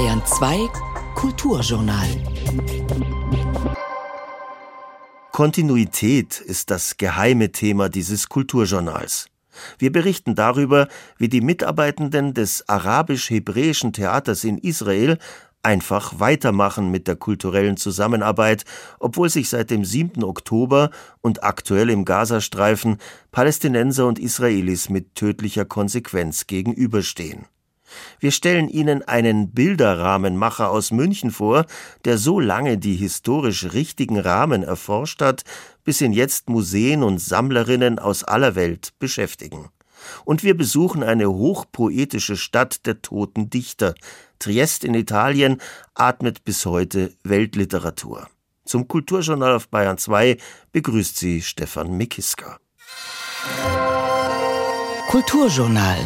Bayern 2 Kulturjournal. Kontinuität ist das geheime Thema dieses Kulturjournals. Wir berichten darüber, wie die Mitarbeitenden des arabisch-hebräischen Theaters in Israel einfach weitermachen mit der kulturellen Zusammenarbeit, obwohl sich seit dem 7. Oktober und aktuell im Gazastreifen Palästinenser und Israelis mit tödlicher Konsequenz gegenüberstehen. Wir stellen Ihnen einen Bilderrahmenmacher aus München vor, der so lange die historisch richtigen Rahmen erforscht hat, bis ihn jetzt Museen und Sammlerinnen aus aller Welt beschäftigen. Und wir besuchen eine hochpoetische Stadt der toten Dichter, Triest in Italien atmet bis heute Weltliteratur. Zum Kulturjournal auf Bayern 2 begrüßt sie Stefan Mikiska. Kulturjournal.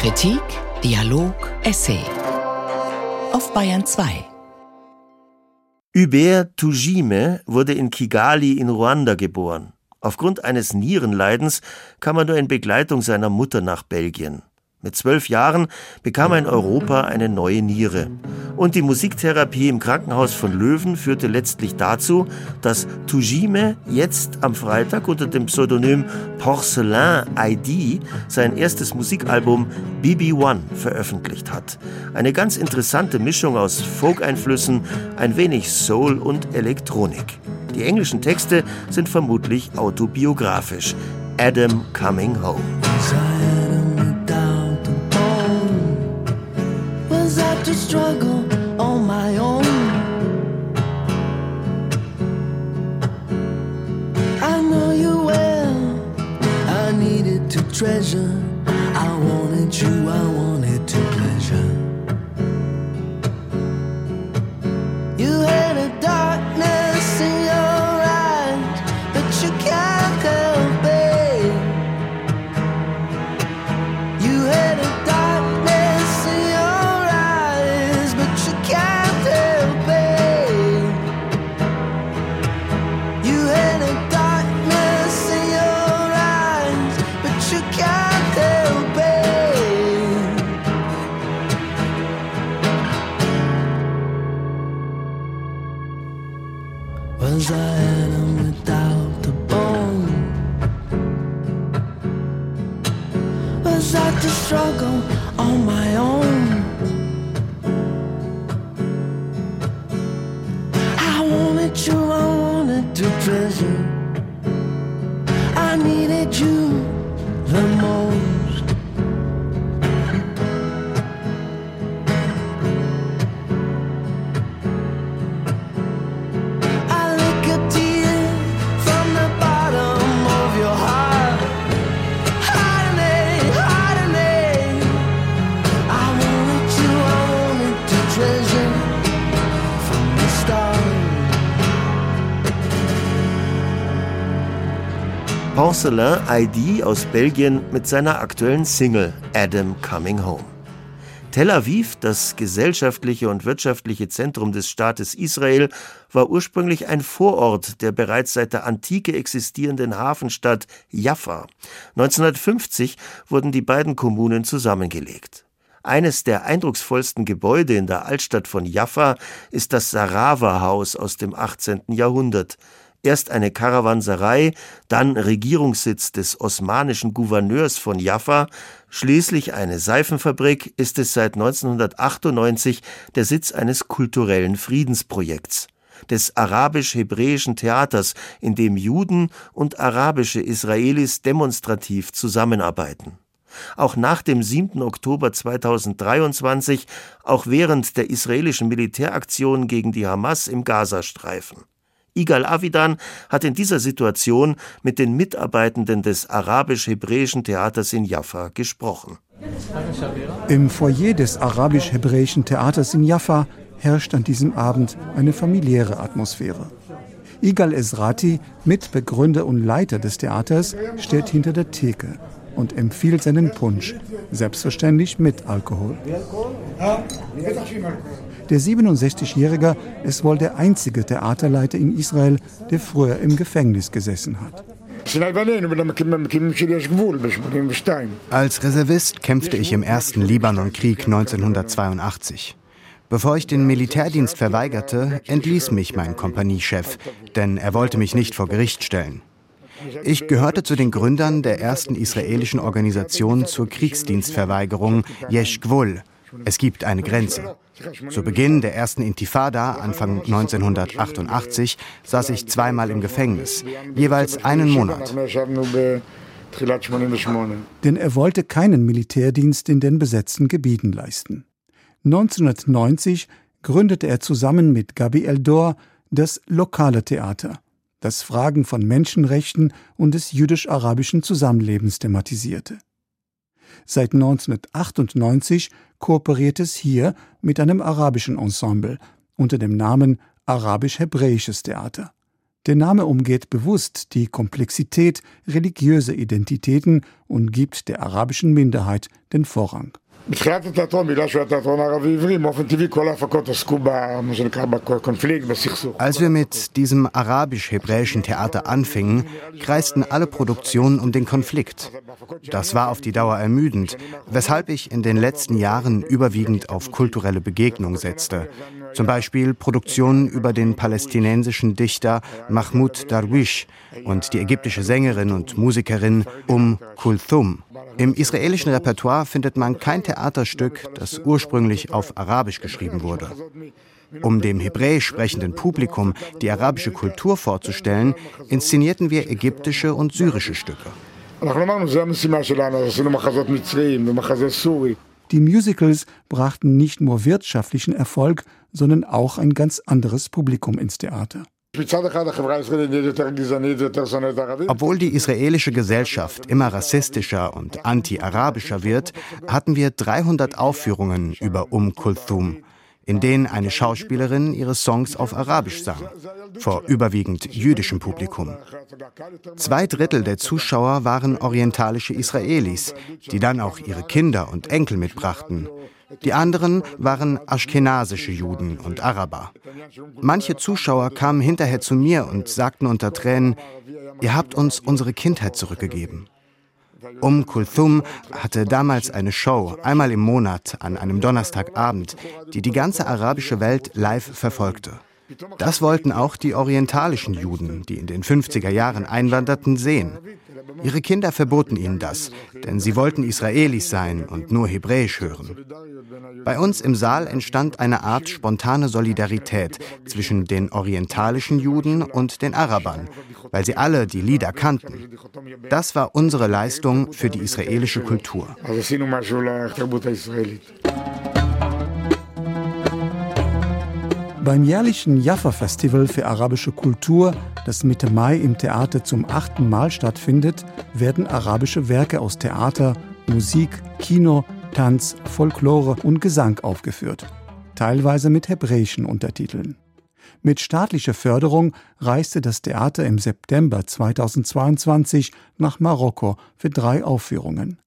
Kritik, Dialog, Essay. Auf Bayern 2. Hubert Tujime wurde in Kigali in Ruanda geboren. Aufgrund eines Nierenleidens kam er nur in Begleitung seiner Mutter nach Belgien. Mit zwölf Jahren bekam er in Europa eine neue Niere. Und die Musiktherapie im Krankenhaus von Löwen führte letztlich dazu, dass Tujime jetzt am Freitag unter dem Pseudonym Porcelain ID sein erstes Musikalbum BB1 veröffentlicht hat. Eine ganz interessante Mischung aus Folk-Einflüssen, ein wenig Soul und Elektronik. Die englischen Texte sind vermutlich autobiografisch. Adam Coming Home. Struggle on my own. I know you well. I needed to treasure. I wanted you, I wanted to Porcelain ID aus Belgien mit seiner aktuellen Single Adam Coming Home. Tel Aviv, das gesellschaftliche und wirtschaftliche Zentrum des Staates Israel, war ursprünglich ein Vorort der bereits seit der Antike existierenden Hafenstadt Jaffa. 1950 wurden die beiden Kommunen zusammengelegt. Eines der eindrucksvollsten Gebäude in der Altstadt von Jaffa ist das Sarawa-Haus aus dem 18. Jahrhundert. Erst eine Karawanserei, dann Regierungssitz des osmanischen Gouverneurs von Jaffa, schließlich eine Seifenfabrik, ist es seit 1998 der Sitz eines kulturellen Friedensprojekts des arabisch-hebräischen Theaters, in dem Juden und arabische Israelis demonstrativ zusammenarbeiten. Auch nach dem 7. Oktober 2023, auch während der israelischen Militäraktion gegen die Hamas im Gazastreifen. Igal Avidan hat in dieser Situation mit den Mitarbeitenden des arabisch-hebräischen Theaters in Jaffa gesprochen. Im Foyer des arabisch-hebräischen Theaters in Jaffa herrscht an diesem Abend eine familiäre Atmosphäre. Igal Esrati, Mitbegründer und Leiter des Theaters, steht hinter der Theke und empfiehlt seinen Punsch, selbstverständlich mit Alkohol. Der 67-Jährige ist wohl der einzige Theaterleiter in Israel, der früher im Gefängnis gesessen hat. Als Reservist kämpfte ich im ersten Libanonkrieg 1982. Bevor ich den Militärdienst verweigerte, entließ mich mein Kompaniechef, denn er wollte mich nicht vor Gericht stellen. Ich gehörte zu den Gründern der ersten israelischen Organisation zur Kriegsdienstverweigerung Yesh Gvul. Es gibt eine Grenze. Zu Beginn der ersten Intifada, Anfang 1988, saß ich zweimal im Gefängnis, jeweils einen Monat. Denn er wollte keinen Militärdienst in den besetzten Gebieten leisten. 1990 gründete er zusammen mit Gabi Eldor das lokale Theater, das Fragen von Menschenrechten und des jüdisch-arabischen Zusammenlebens thematisierte. Seit 1998 kooperiert es hier mit einem arabischen Ensemble unter dem Namen Arabisch-Hebräisches Theater. Der Name umgeht bewusst die Komplexität religiöser Identitäten und gibt der arabischen Minderheit den Vorrang. בתחילת התיאטרון, בגלל שהוא היה תיאטרון ערבי עברי, באופן טבעי כל ההפקות עסקו במה שנקרא בקונפליקט, בסכסוך. Als wir mit diesem arabisch-hebräischen Theater anfingen, kreisten alle Produktionen um den Konflikt. Das war auf die Dauer ermüdend, weshalb ich in den letzten Jahren überwiegend auf kulturelle Begegnung setzte. Zum Beispiel Produktionen über den palästinensischen Dichter Mahmoud Darwish und die ägyptische Sängerin und Musikerin Um Kulthum. Im israelischen Repertoire findet man kein Theaterstück, das ursprünglich auf Arabisch geschrieben wurde. Um dem hebräisch sprechenden Publikum die arabische Kultur vorzustellen, inszenierten wir ägyptische und syrische Stücke. Die Musicals brachten nicht nur wirtschaftlichen Erfolg, sondern auch ein ganz anderes Publikum ins Theater. Obwohl die israelische Gesellschaft immer rassistischer und anti-arabischer wird, hatten wir 300 Aufführungen über Um Kulthum, in denen eine Schauspielerin ihre Songs auf Arabisch sang, vor überwiegend jüdischem Publikum. Zwei Drittel der Zuschauer waren orientalische Israelis, die dann auch ihre Kinder und Enkel mitbrachten. Die anderen waren aschkenasische Juden und Araber. Manche Zuschauer kamen hinterher zu mir und sagten unter Tränen, ihr habt uns unsere Kindheit zurückgegeben. Um Kulthum hatte damals eine Show, einmal im Monat, an einem Donnerstagabend, die die ganze arabische Welt live verfolgte. Das wollten auch die orientalischen Juden, die in den 50er Jahren einwanderten, sehen. Ihre Kinder verboten ihnen das, denn sie wollten Israelis sein und nur Hebräisch hören. Bei uns im Saal entstand eine Art spontane Solidarität zwischen den orientalischen Juden und den Arabern, weil sie alle die Lieder kannten. Das war unsere Leistung für die israelische Kultur. Beim jährlichen Jaffa-Festival für arabische Kultur, das Mitte Mai im Theater zum achten Mal stattfindet, werden arabische Werke aus Theater, Musik, Kino, Tanz, Folklore und Gesang aufgeführt, teilweise mit hebräischen Untertiteln. Mit staatlicher Förderung reiste das Theater im September 2022 nach Marokko für drei Aufführungen.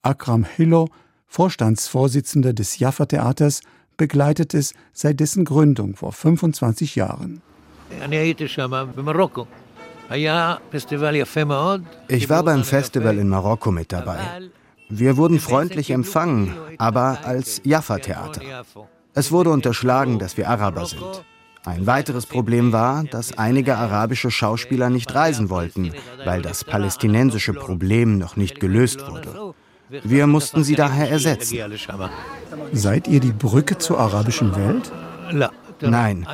Akram Hillo, Vorstandsvorsitzender des Jaffa-Theaters, begleitet es seit dessen Gründung vor 25 Jahren. Ich war beim Festival in Marokko mit dabei. Wir wurden freundlich empfangen, aber als Jaffa-Theater. Es wurde unterschlagen, dass wir Araber sind. Ein weiteres Problem war, dass einige arabische Schauspieler nicht reisen wollten, weil das palästinensische Problem noch nicht gelöst wurde. Wir mussten sie daher ersetzen. Seid ihr die Brücke zur arabischen Welt? Nein,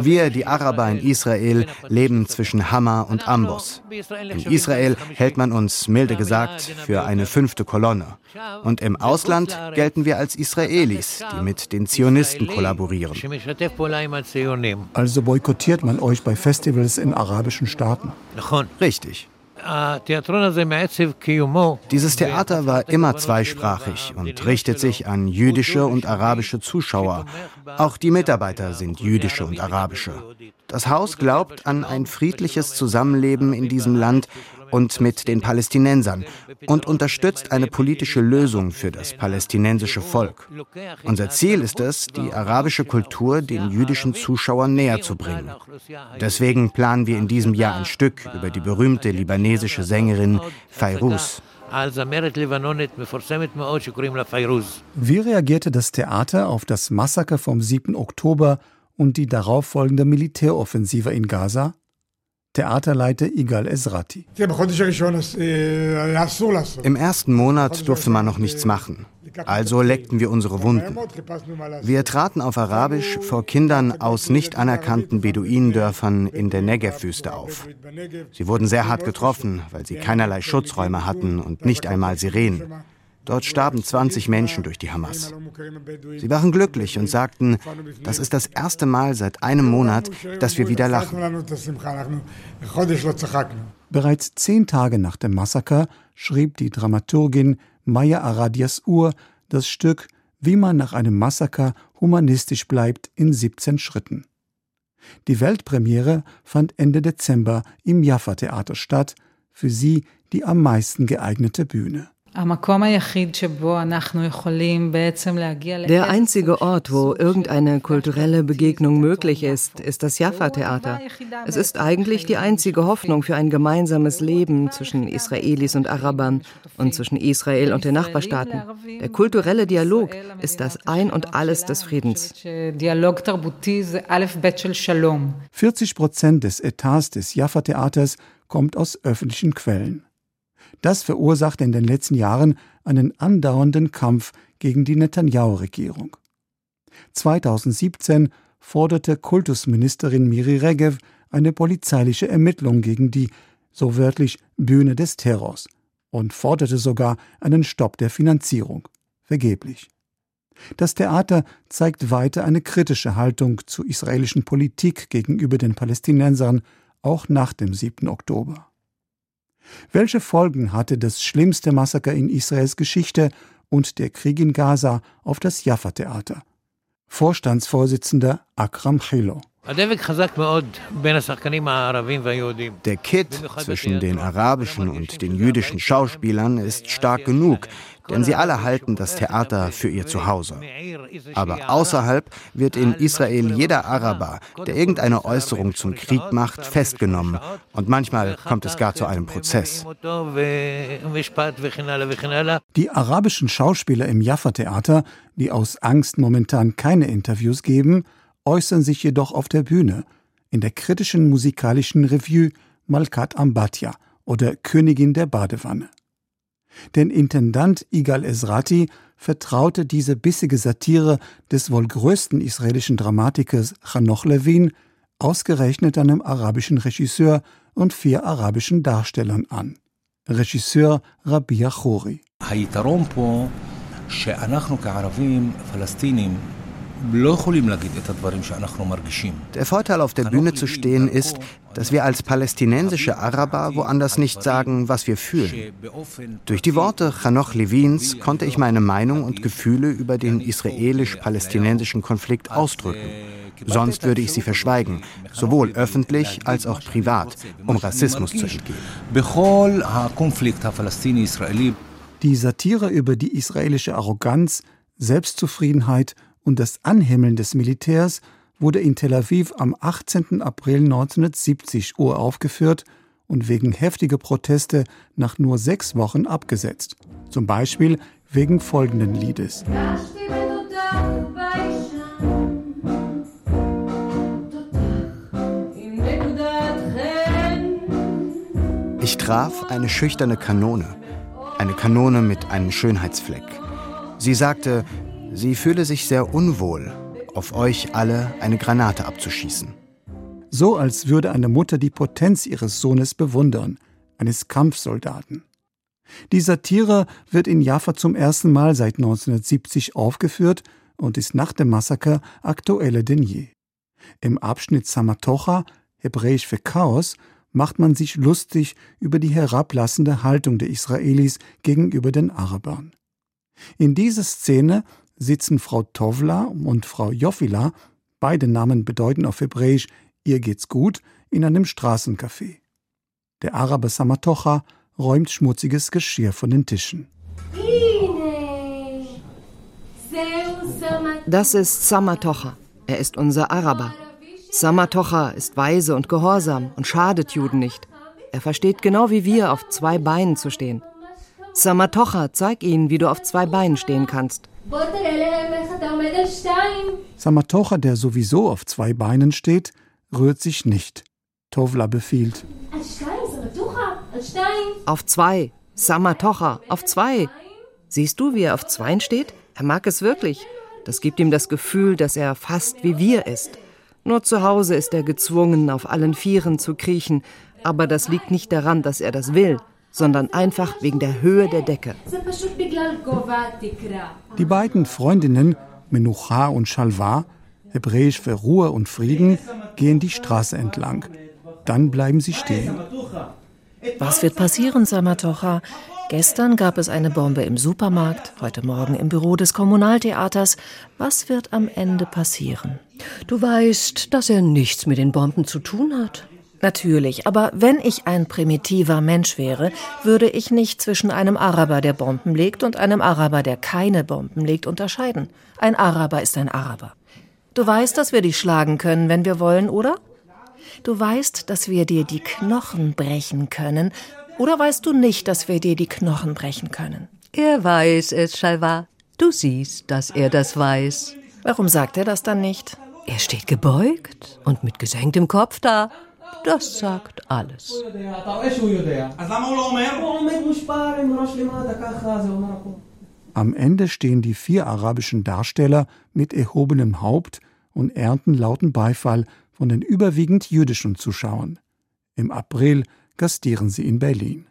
wir, die Araber in Israel, leben zwischen Hama und Ambos. In Israel hält man uns, milde gesagt, für eine fünfte Kolonne. Und im Ausland gelten wir als Israelis, die mit den Zionisten kollaborieren. Also boykottiert man euch bei Festivals in arabischen Staaten. Richtig. Dieses Theater war immer zweisprachig und richtet sich an jüdische und arabische Zuschauer. Auch die Mitarbeiter sind jüdische und arabische. Das Haus glaubt an ein friedliches Zusammenleben in diesem Land und mit den Palästinensern und unterstützt eine politische Lösung für das palästinensische Volk. Unser Ziel ist es, die arabische Kultur den jüdischen Zuschauern näher zu bringen. Deswegen planen wir in diesem Jahr ein Stück über die berühmte libanesische Sängerin Fairuz. Wie reagierte das Theater auf das Massaker vom 7. Oktober und die darauffolgende Militäroffensive in Gaza? Theaterleiter Igal Ezrati. Im ersten Monat durfte man noch nichts machen. Also leckten wir unsere Wunden. Wir traten auf Arabisch vor Kindern aus nicht anerkannten Beduinendörfern in der Negev-Wüste auf. Sie wurden sehr hart getroffen, weil sie keinerlei Schutzräume hatten und nicht einmal Sirenen. Dort starben 20 Menschen durch die Hamas. Sie waren glücklich und sagten, das ist das erste Mal seit einem Monat, dass wir wieder lachen. Bereits zehn Tage nach dem Massaker schrieb die Dramaturgin Maya Aradias Ur das Stück Wie man nach einem Massaker humanistisch bleibt in 17 Schritten. Die Weltpremiere fand Ende Dezember im Jaffa Theater statt, für sie die am meisten geeignete Bühne. Der einzige Ort, wo irgendeine kulturelle Begegnung möglich ist, ist das Jaffa-Theater. Es ist eigentlich die einzige Hoffnung für ein gemeinsames Leben zwischen Israelis und Arabern und zwischen Israel und den Nachbarstaaten. Der kulturelle Dialog ist das Ein und Alles des Friedens. 40 Prozent des Etats des Jaffa-Theaters kommt aus öffentlichen Quellen. Das verursachte in den letzten Jahren einen andauernden Kampf gegen die Netanyahu-Regierung. 2017 forderte Kultusministerin Miri Regev eine polizeiliche Ermittlung gegen die, so wörtlich, Bühne des Terrors und forderte sogar einen Stopp der Finanzierung. Vergeblich. Das Theater zeigt weiter eine kritische Haltung zur israelischen Politik gegenüber den Palästinensern, auch nach dem 7. Oktober. Welche Folgen hatte das schlimmste Massaker in Israels Geschichte und der Krieg in Gaza auf das Jaffa-Theater? Vorstandsvorsitzender Akram Chilo. Der Kit zwischen den arabischen und den jüdischen Schauspielern ist stark genug, denn sie alle halten das Theater für ihr Zuhause. Aber außerhalb wird in Israel jeder Araber, der irgendeine Äußerung zum Krieg macht, festgenommen und manchmal kommt es gar zu einem Prozess. Die arabischen Schauspieler im Jaffa-Theater, die aus Angst momentan keine Interviews geben, äußern sich jedoch auf der Bühne, in der kritischen musikalischen Revue Malkat Ambatya oder Königin der Badewanne. Denn Intendant Igal Ezrati vertraute diese bissige Satire des wohl größten israelischen Dramatikers Chanoch Levin ausgerechnet einem arabischen Regisseur und vier arabischen Darstellern an. Regisseur Rabbi Achori. Der Vorteil auf der Bühne zu stehen ist, dass wir als palästinensische Araber woanders nicht sagen, was wir fühlen. Durch die Worte Chanoch Levins konnte ich meine Meinung und Gefühle über den israelisch-palästinensischen Konflikt ausdrücken. Sonst würde ich sie verschweigen, sowohl öffentlich als auch privat, um Rassismus zu entgehen. Die Satire über die israelische Arroganz, Selbstzufriedenheit und das Anhimmeln des Militärs wurde in Tel Aviv am 18. April 1970 uraufgeführt und wegen heftiger Proteste nach nur sechs Wochen abgesetzt. Zum Beispiel wegen folgenden Liedes. Ich traf eine schüchterne Kanone, eine Kanone mit einem Schönheitsfleck. Sie sagte, Sie fühle sich sehr unwohl, auf euch alle eine Granate abzuschießen. So als würde eine Mutter die Potenz ihres Sohnes bewundern, eines Kampfsoldaten. Die Satire wird in Jaffa zum ersten Mal seit 1970 aufgeführt und ist nach dem Massaker aktueller denn je. Im Abschnitt Samatocha, hebräisch für Chaos, macht man sich lustig über die herablassende Haltung der Israelis gegenüber den Arabern. In dieser Szene sitzen Frau Tovla und Frau Jofila, beide Namen bedeuten auf Hebräisch ihr geht's gut, in einem Straßencafé. Der Araber Samatocha räumt schmutziges Geschirr von den Tischen. Das ist Samatocha. Er ist unser Araber. Samatocha ist weise und gehorsam und schadet Juden nicht. Er versteht genau wie wir, auf zwei Beinen zu stehen. Samatocha, zeig ihnen, wie du auf zwei Beinen stehen kannst. Samatocha, der sowieso auf zwei Beinen steht, rührt sich nicht. Tovla befiehlt. Auf zwei. Samatocha, auf zwei. Siehst du, wie er auf zweien steht? Er mag es wirklich. Das gibt ihm das Gefühl, dass er fast wie wir ist. Nur zu Hause ist er gezwungen, auf allen Vieren zu kriechen, aber das liegt nicht daran, dass er das will, sondern einfach wegen der Höhe der Decke. Die beiden Freundinnen, Menucha und Shalva, hebräisch für Ruhe und Frieden, gehen die Straße entlang. Dann bleiben sie stehen. Was wird passieren, Samatocha? Gestern gab es eine Bombe im Supermarkt, heute Morgen im Büro des Kommunaltheaters. Was wird am Ende passieren? Du weißt, dass er nichts mit den Bomben zu tun hat. Natürlich, aber wenn ich ein primitiver Mensch wäre, würde ich nicht zwischen einem Araber, der Bomben legt, und einem Araber, der keine Bomben legt, unterscheiden. Ein Araber ist ein Araber. Du weißt, dass wir dich schlagen können, wenn wir wollen, oder? Du weißt, dass wir dir die Knochen brechen können, oder weißt du nicht, dass wir dir die Knochen brechen können? Er weiß es, Shalva. Du siehst, dass er das weiß. Warum sagt er das dann nicht? Er steht gebeugt und mit gesenktem Kopf da. Das sagt alles. Am Ende stehen die vier arabischen Darsteller mit erhobenem Haupt und ernten lauten Beifall von den überwiegend jüdischen Zuschauern. Im April gastieren sie in Berlin.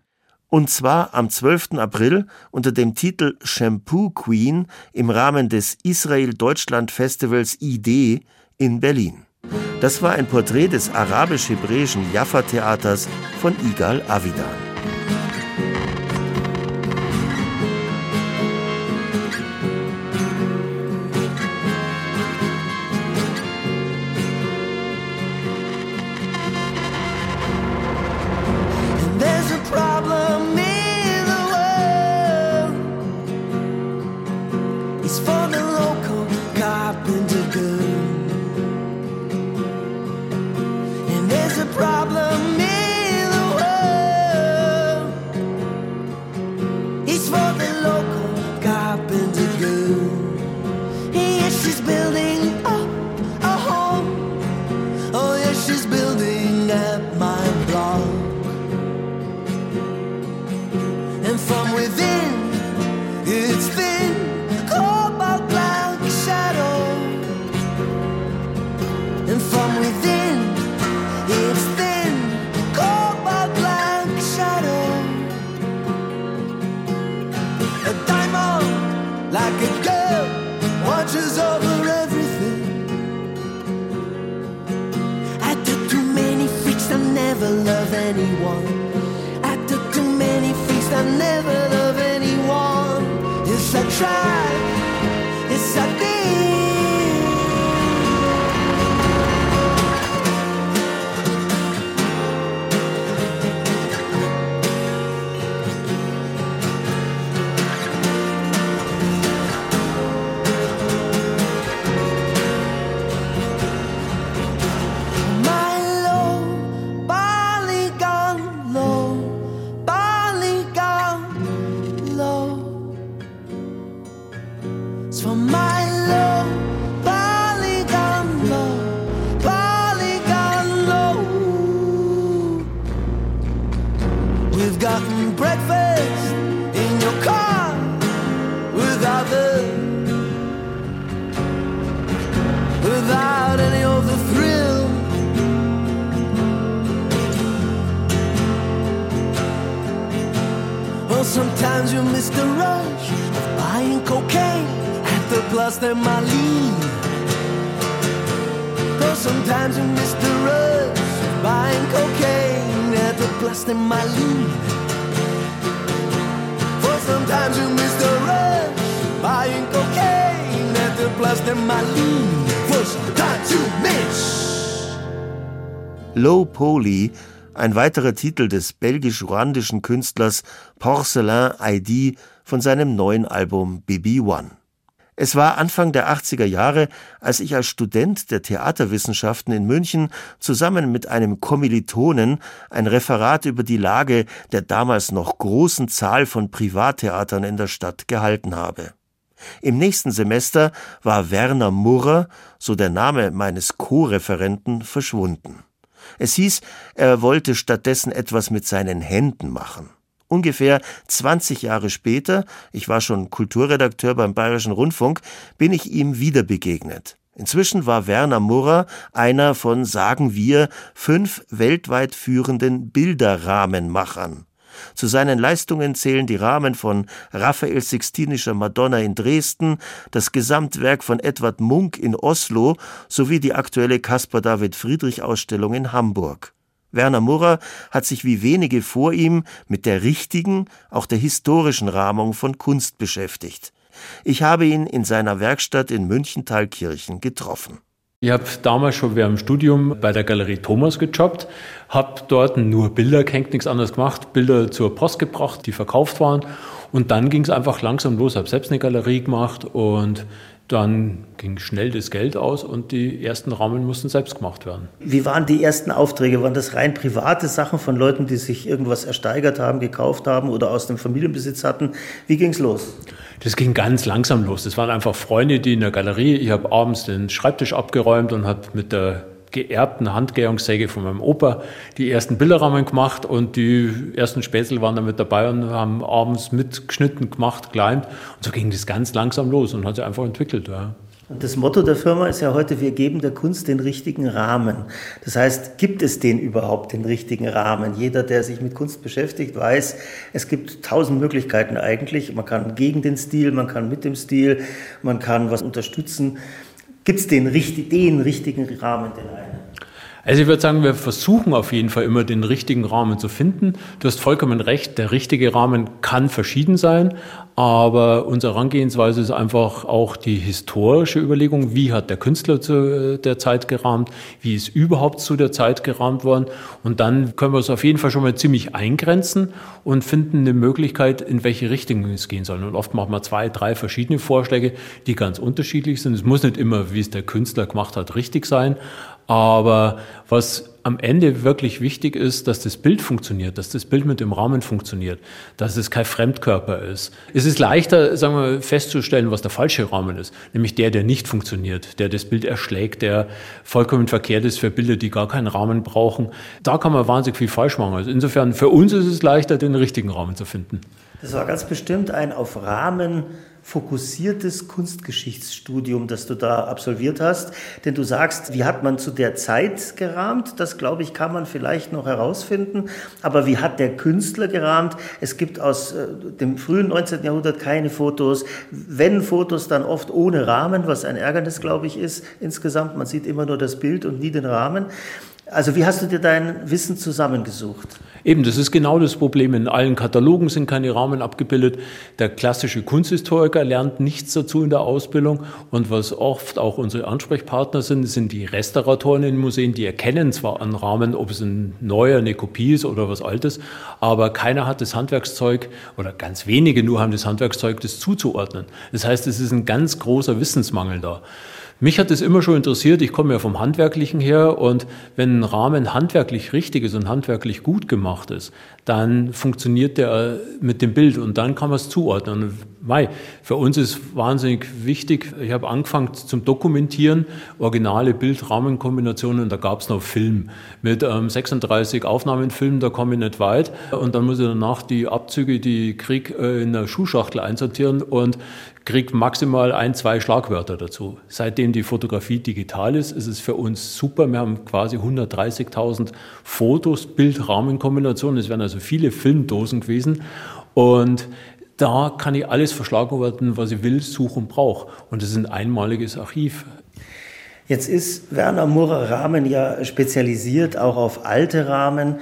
Und zwar am 12. April unter dem Titel Shampoo Queen im Rahmen des Israel-Deutschland-Festivals ID in Berlin. Das war ein Porträt des arabisch-hebräischen Jaffa-Theaters von Igal Avidan. Poly ein weiterer Titel des belgisch-ruandischen Künstlers Porcelain ID von seinem neuen Album BB One. Es war Anfang der 80er Jahre, als ich als Student der Theaterwissenschaften in München zusammen mit einem Kommilitonen ein Referat über die Lage der damals noch großen Zahl von Privattheatern in der Stadt gehalten habe. Im nächsten Semester war Werner Murrer, so der Name meines Co-Referenten, verschwunden. Es hieß, er wollte stattdessen etwas mit seinen Händen machen. Ungefähr 20 Jahre später, ich war schon Kulturredakteur beim Bayerischen Rundfunk, bin ich ihm wieder begegnet. Inzwischen war Werner Murrer einer von, sagen wir, fünf weltweit führenden Bilderrahmenmachern. Zu seinen Leistungen zählen die Rahmen von Raphael Sixtinischer Madonna in Dresden, das Gesamtwerk von Edward Munk in Oslo sowie die aktuelle Caspar David Friedrich Ausstellung in Hamburg. Werner Murrer hat sich wie wenige vor ihm mit der richtigen, auch der historischen Rahmung von Kunst beschäftigt. Ich habe ihn in seiner Werkstatt in München-Thalkirchen getroffen. Ich habe damals schon während dem Studium bei der Galerie Thomas gejobbt, habe dort nur Bilder gehängt, nichts anderes gemacht, Bilder zur Post gebracht, die verkauft waren. Und dann ging es einfach langsam los. Habe selbst eine Galerie gemacht und dann ging schnell das Geld aus und die ersten Rahmen mussten selbst gemacht werden. Wie waren die ersten Aufträge? Waren das rein private Sachen von Leuten, die sich irgendwas ersteigert haben, gekauft haben oder aus dem Familienbesitz hatten? Wie ging es los? Das ging ganz langsam los. Das waren einfach Freunde, die in der Galerie, ich habe abends den Schreibtisch abgeräumt und habe mit der geerbten Handgärungssäge von meinem Opa die ersten Bilderrahmen gemacht und die ersten Spätzle waren dann mit dabei und haben abends mitgeschnitten, gemacht, geleimt. Und so ging das ganz langsam los und hat sich einfach entwickelt. Ja. Und das Motto der Firma ist ja heute, wir geben der Kunst den richtigen Rahmen. Das heißt, gibt es den überhaupt, den richtigen Rahmen? Jeder, der sich mit Kunst beschäftigt, weiß, es gibt tausend Möglichkeiten eigentlich. Man kann gegen den Stil, man kann mit dem Stil, man kann was unterstützen. Gibt es den, den richtigen Rahmen, den einen? Also ich würde sagen, wir versuchen auf jeden Fall immer den richtigen Rahmen zu finden. Du hast vollkommen recht, der richtige Rahmen kann verschieden sein, aber unsere Herangehensweise ist einfach auch die historische Überlegung, wie hat der Künstler zu der Zeit gerahmt, wie ist überhaupt zu der Zeit gerahmt worden und dann können wir es auf jeden Fall schon mal ziemlich eingrenzen und finden eine Möglichkeit, in welche Richtung es gehen soll. Und oft machen wir zwei, drei verschiedene Vorschläge, die ganz unterschiedlich sind. Es muss nicht immer, wie es der Künstler gemacht hat, richtig sein, aber was am Ende wirklich wichtig ist, dass das Bild funktioniert, dass das Bild mit dem Rahmen funktioniert, dass es kein Fremdkörper ist. Es ist leichter, sagen wir, festzustellen, was der falsche Rahmen ist, nämlich der, der nicht funktioniert, der das Bild erschlägt, der vollkommen verkehrt ist für Bilder, die gar keinen Rahmen brauchen. Da kann man wahnsinnig viel falsch machen. Also insofern, für uns ist es leichter, den richtigen Rahmen zu finden. Das war ganz bestimmt ein auf Rahmen fokussiertes Kunstgeschichtsstudium, das du da absolviert hast. Denn du sagst, wie hat man zu der Zeit gerahmt? Das, glaube ich, kann man vielleicht noch herausfinden. Aber wie hat der Künstler gerahmt? Es gibt aus äh, dem frühen 19. Jahrhundert keine Fotos. Wenn Fotos, dann oft ohne Rahmen, was ein Ärgernis, glaube ich, ist insgesamt. Man sieht immer nur das Bild und nie den Rahmen. Also wie hast du dir dein Wissen zusammengesucht? Eben, das ist genau das Problem. In allen Katalogen sind keine Rahmen abgebildet. Der klassische Kunsthistoriker lernt nichts dazu in der Ausbildung. Und was oft auch unsere Ansprechpartner sind, sind die Restauratoren in Museen, die erkennen zwar an Rahmen, ob es ein neuer, eine Kopie ist oder was Altes, aber keiner hat das Handwerkszeug oder ganz wenige nur haben das Handwerkszeug, das zuzuordnen. Das heißt, es ist ein ganz großer Wissensmangel da. Mich hat es immer schon interessiert, ich komme ja vom Handwerklichen her und wenn ein Rahmen handwerklich richtig ist und handwerklich gut gemacht ist, dann funktioniert der äh, mit dem Bild und dann kann man es zuordnen. Mei, für uns ist wahnsinnig wichtig, ich habe angefangen zum Dokumentieren, originale Bild-Rahmenkombinationen, da gab es noch Film. Mit ähm, 36 Aufnahmenfilmen, da komme ich nicht weit. Und dann muss ich danach die Abzüge, die Krieg äh, in der Schuhschachtel einsortieren und kriege maximal ein, zwei Schlagwörter dazu. Seitdem die Fotografie digital ist, ist es für uns super. Wir haben quasi 130.000 Fotos, Bild-Rahmenkombinationen. Es werden also viele Filmdosen gewesen. Und da kann ich alles verschlagworten, was ich will, suche und brauche. Und es ist ein einmaliges Archiv. Jetzt ist Werner Murrer Rahmen ja spezialisiert auch auf alte Rahmen.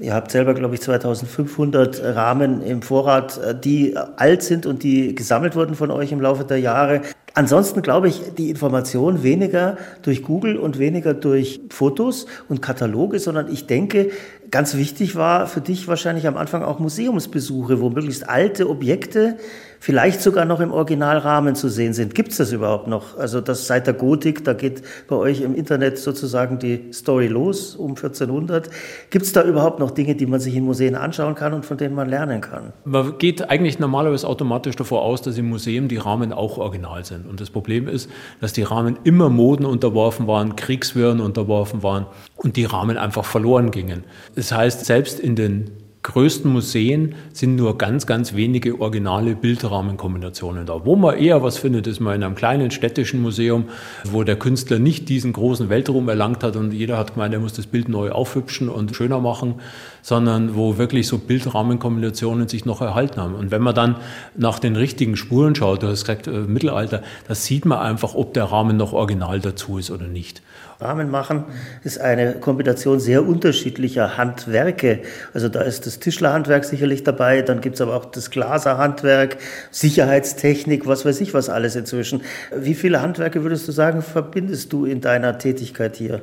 Ihr habt selber, glaube ich, 2500 Rahmen im Vorrat, die alt sind und die gesammelt wurden von euch im Laufe der Jahre. Ansonsten glaube ich, die Information weniger durch Google und weniger durch Fotos und Kataloge, sondern ich denke, Ganz wichtig war für dich wahrscheinlich am Anfang auch Museumsbesuche, wo möglichst alte Objekte vielleicht sogar noch im Originalrahmen zu sehen sind. Gibt es das überhaupt noch? Also das seit der Gotik, da geht bei euch im Internet sozusagen die Story los um 1400. Gibt es da überhaupt noch Dinge, die man sich in Museen anschauen kann und von denen man lernen kann? Man geht eigentlich normalerweise automatisch davor aus, dass im Museum die Rahmen auch original sind. Und das Problem ist, dass die Rahmen immer Moden unterworfen waren, Kriegswirren unterworfen waren und die Rahmen einfach verloren gingen. Das heißt, selbst in den größten Museen sind nur ganz, ganz wenige originale Bildrahmenkombinationen da. Wo man eher was findet, ist mal in einem kleinen städtischen Museum, wo der Künstler nicht diesen großen Weltruhm erlangt hat und jeder hat gemeint, er muss das Bild neu aufhübschen und schöner machen, sondern wo wirklich so Bildrahmenkombinationen sich noch erhalten haben. Und wenn man dann nach den richtigen Spuren schaut, du hast gesagt, äh, Mittelalter, da sieht man einfach, ob der Rahmen noch original dazu ist oder nicht. Rahmen machen ist eine Kombination sehr unterschiedlicher Handwerke. Also da ist das Tischlerhandwerk sicherlich dabei, dann gibt es aber auch das Glaserhandwerk, Sicherheitstechnik, was weiß ich was alles inzwischen. Wie viele Handwerke würdest du sagen, verbindest du in deiner Tätigkeit hier?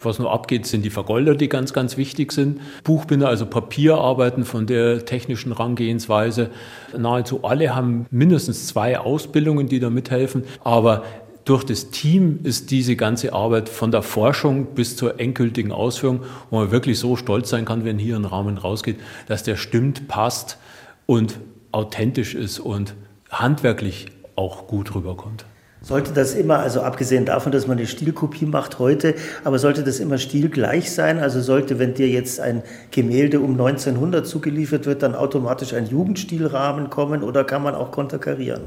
Was nur abgeht, sind die Vergolder, die ganz, ganz wichtig sind. Buchbinder, also Papierarbeiten von der technischen Rangehensweise. Nahezu alle haben mindestens zwei Ausbildungen, die da mithelfen. Aber durch das Team ist diese ganze Arbeit von der Forschung bis zur endgültigen Ausführung, wo man wirklich so stolz sein kann, wenn hier ein Rahmen rausgeht, dass der stimmt, passt und authentisch ist und handwerklich auch gut rüberkommt. Sollte das immer, also abgesehen davon, dass man eine Stilkopie macht heute, aber sollte das immer stilgleich sein? Also sollte, wenn dir jetzt ein Gemälde um 1900 zugeliefert wird, dann automatisch ein Jugendstilrahmen kommen oder kann man auch konterkarieren?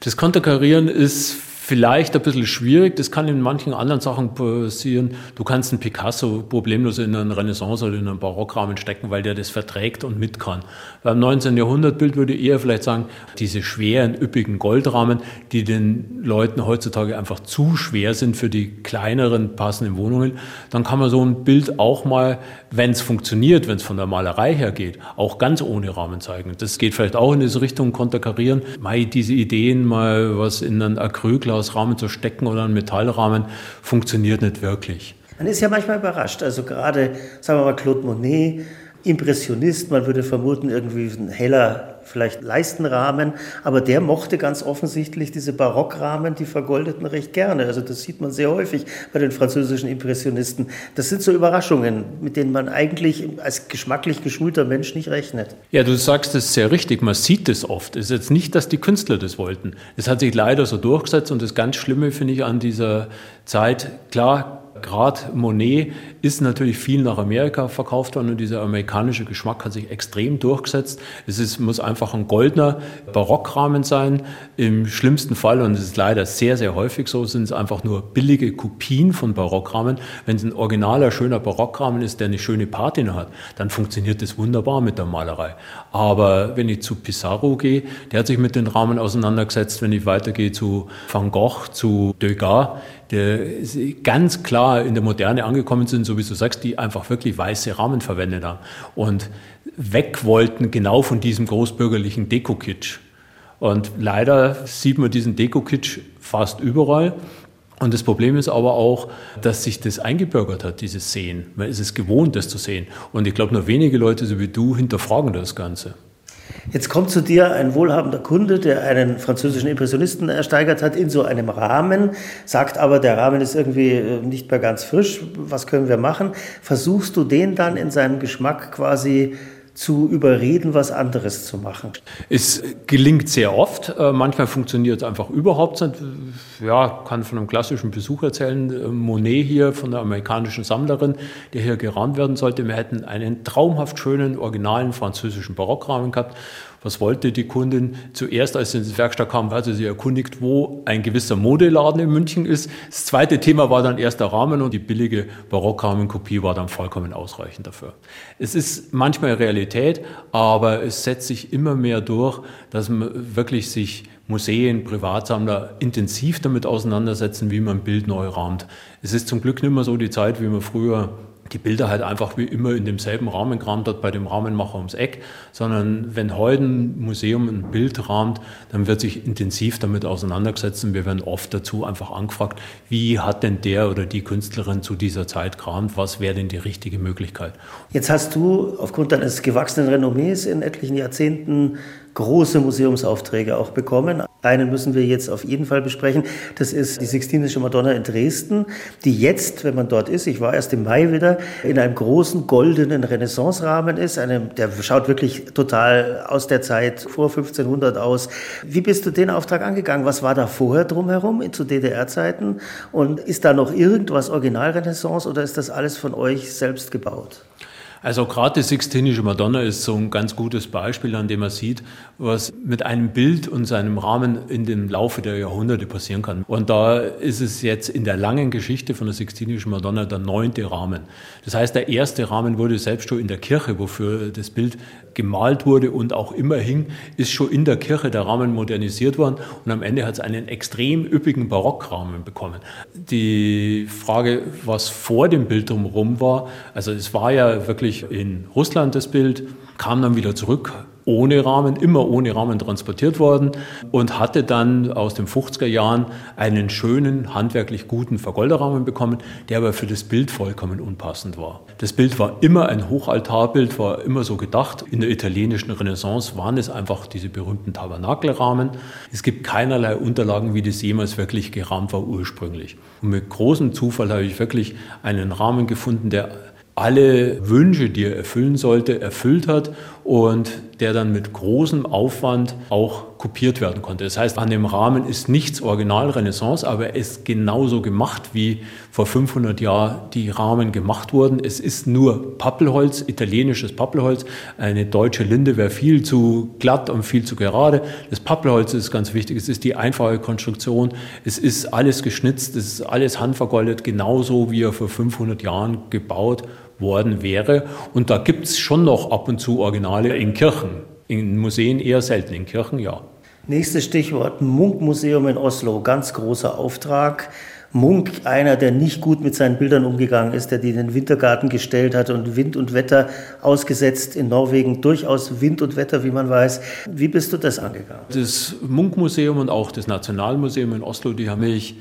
Das Konterkarieren ist vielleicht ein bisschen schwierig. Das kann in manchen anderen Sachen passieren. Du kannst einen Picasso problemlos in einen Renaissance oder in einen Barockrahmen stecken, weil der das verträgt und mit kann. Beim 19. Jahrhundertbild würde ich eher vielleicht sagen, diese schweren, üppigen Goldrahmen, die den Leuten heutzutage einfach zu schwer sind für die kleineren passenden Wohnungen, dann kann man so ein Bild auch mal, wenn es funktioniert, wenn es von der Malerei her geht, auch ganz ohne Rahmen zeigen. Das geht vielleicht auch in diese Richtung konterkarieren. Mal diese Ideen, mal was in einen Acrylglas Glasrahmen zu stecken oder einen Metallrahmen funktioniert nicht wirklich. Man ist ja manchmal überrascht. Also gerade, sagen wir mal, Claude Monet, Impressionist, man würde vermuten, irgendwie ein heller vielleicht Leistenrahmen, aber der mochte ganz offensichtlich diese Barockrahmen, die vergoldeten, recht gerne. Also das sieht man sehr häufig bei den französischen Impressionisten. Das sind so Überraschungen, mit denen man eigentlich als geschmacklich geschulter Mensch nicht rechnet. Ja, du sagst es sehr richtig, man sieht es oft. Es ist jetzt nicht, dass die Künstler das wollten. Es hat sich leider so durchgesetzt und das ganz Schlimme finde ich an dieser Zeit, klar, gerade Monet ist natürlich viel nach Amerika verkauft worden und dieser amerikanische Geschmack hat sich extrem durchgesetzt. Es ist, muss einfach ein goldener Barockrahmen sein. Im schlimmsten Fall, und es ist leider sehr, sehr häufig so, sind es einfach nur billige Kopien von Barockrahmen. Wenn es ein originaler, schöner Barockrahmen ist, der eine schöne Patina hat, dann funktioniert das wunderbar mit der Malerei. Aber wenn ich zu Pissarro gehe, der hat sich mit den Rahmen auseinandergesetzt. Wenn ich weitergehe zu Van Gogh, zu Degas, ganz klar in der Moderne angekommen sind, so wie du sagst, die einfach wirklich weiße Rahmen verwendet haben und weg wollten genau von diesem großbürgerlichen Deko-Kitsch. Und leider sieht man diesen Deko-Kitsch fast überall. Und das Problem ist aber auch, dass sich das eingebürgert hat, dieses Sehen. Man ist es gewohnt, das zu sehen. Und ich glaube, nur wenige Leute, so wie du, hinterfragen das Ganze. Jetzt kommt zu dir ein wohlhabender Kunde, der einen französischen Impressionisten ersteigert hat in so einem Rahmen, sagt aber, der Rahmen ist irgendwie äh, nicht mehr ganz frisch, was können wir machen? Versuchst du den dann in seinem Geschmack quasi zu überreden, was anderes zu machen? Es gelingt sehr oft. Äh, manchmal funktioniert es einfach überhaupt nicht. Ja, kann von einem klassischen Besuch erzählen. Äh, Monet hier von der amerikanischen Sammlerin, der hier gerahmt werden sollte. Wir hätten einen traumhaft schönen, originalen französischen Barockrahmen gehabt was wollte die Kundin zuerst, als sie ins Werkstatt kam, hat sie erkundigt, wo ein gewisser Modeladen in München ist. Das zweite Thema war dann erst der Rahmen und die billige Barockrahmenkopie war dann vollkommen ausreichend dafür. Es ist manchmal Realität, aber es setzt sich immer mehr durch, dass man wirklich sich Museen, Privatsammler intensiv damit auseinandersetzen, wie man ein Bild neu rahmt. Es ist zum Glück nicht mehr so die Zeit, wie man früher die Bilder halt einfach wie immer in demselben Rahmen gerahmt hat, bei dem Rahmenmacher ums Eck, sondern wenn heute ein Museum ein Bild rahmt, dann wird sich intensiv damit auseinandergesetzt und wir werden oft dazu einfach angefragt, wie hat denn der oder die Künstlerin zu dieser Zeit gerahmt, was wäre denn die richtige Möglichkeit. Jetzt hast du aufgrund deines gewachsenen Renommees in etlichen Jahrzehnten große Museumsaufträge auch bekommen. Einen müssen wir jetzt auf jeden Fall besprechen. Das ist die Sixtinische Madonna in Dresden, die jetzt, wenn man dort ist, ich war erst im Mai wieder, in einem großen goldenen Renaissance-Rahmen ist. Einem, der schaut wirklich total aus der Zeit vor 1500 aus. Wie bist du den Auftrag angegangen? Was war da vorher drumherum zu DDR-Zeiten? Und ist da noch irgendwas Original-Renaissance oder ist das alles von euch selbst gebaut? Also gerade die Sixtinische Madonna ist so ein ganz gutes Beispiel, an dem man sieht, was mit einem Bild und seinem Rahmen in dem Laufe der Jahrhunderte passieren kann. Und da ist es jetzt in der langen Geschichte von der Sixtinischen Madonna der neunte Rahmen. Das heißt, der erste Rahmen wurde selbst schon in der Kirche, wofür das Bild gemalt wurde und auch immer hing, ist schon in der Kirche der Rahmen modernisiert worden und am Ende hat es einen extrem üppigen Barockrahmen bekommen. Die Frage, was vor dem Bild drumherum war, also es war ja wirklich in Russland das Bild, kam dann wieder zurück, ohne Rahmen, immer ohne Rahmen transportiert worden und hatte dann aus den 50er Jahren einen schönen, handwerklich guten Vergolderrahmen bekommen, der aber für das Bild vollkommen unpassend war. Das Bild war immer ein Hochaltarbild, war immer so gedacht. In der italienischen Renaissance waren es einfach diese berühmten Tabernakelrahmen. Es gibt keinerlei Unterlagen, wie das jemals wirklich gerahmt war ursprünglich. Und mit großem Zufall habe ich wirklich einen Rahmen gefunden, der alle Wünsche, die er erfüllen sollte, erfüllt hat und der dann mit großem Aufwand auch kopiert werden konnte. Das heißt, an dem Rahmen ist nichts Original Renaissance, aber er ist genauso gemacht, wie vor 500 Jahren die Rahmen gemacht wurden. Es ist nur Pappelholz, italienisches Pappelholz. Eine deutsche Linde wäre viel zu glatt und viel zu gerade. Das Pappelholz ist ganz wichtig. Es ist die einfache Konstruktion. Es ist alles geschnitzt. Es ist alles handvergoldet, genauso wie er vor 500 Jahren gebaut worden wäre. Und da gibt es schon noch ab und zu Originale in Kirchen. In Museen eher selten, in Kirchen ja. Nächstes Stichwort Munk-Museum in Oslo, ganz großer Auftrag. Munk, einer, der nicht gut mit seinen Bildern umgegangen ist, der die in den Wintergarten gestellt hat und Wind und Wetter ausgesetzt. In Norwegen durchaus Wind und Wetter, wie man weiß. Wie bist du das angegangen? Das Munk-Museum und auch das Nationalmuseum in Oslo, die haben mich